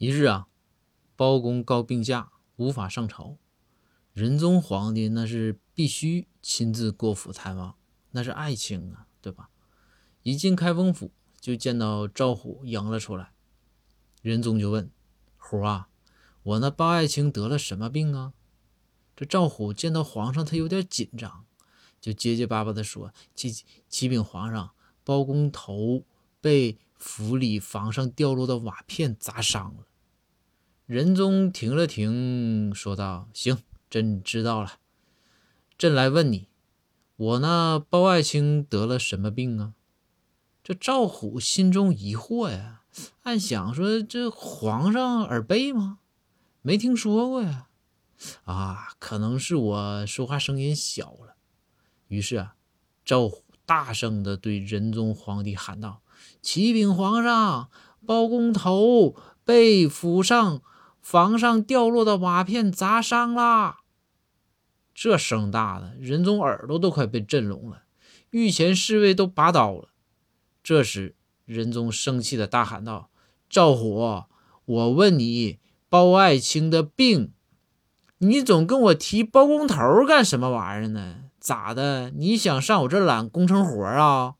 一日啊，包公告病假，无法上朝。仁宗皇帝那是必须亲自过府探望，那是爱卿啊，对吧？一进开封府，就见到赵虎迎了出来。仁宗就问虎啊：“我那包爱卿得了什么病啊？”这赵虎见到皇上，他有点紧张，就结结巴巴的说：“启启禀皇上，包公头被府里房上掉落的瓦片砸伤了。”仁宗停了停，说道：“行，朕知道了。朕来问你，我那包爱卿得了什么病啊？”这赵虎心中疑惑呀，暗想说：“这皇上耳背吗？没听说过呀。啊，可能是我说话声音小了。”于是啊，赵虎大声的对仁宗皇帝喊道：“启禀皇上，包公头被府上。”房上掉落的瓦片砸伤了，这声大的，仁宗耳朵都快被震聋了，御前侍卫都拔刀了。这时，仁宗生气的大喊道：“赵虎，我问你，包爱卿的病，你总跟我提包工头干什么玩意儿呢？咋的？你想上我这揽工程活啊？”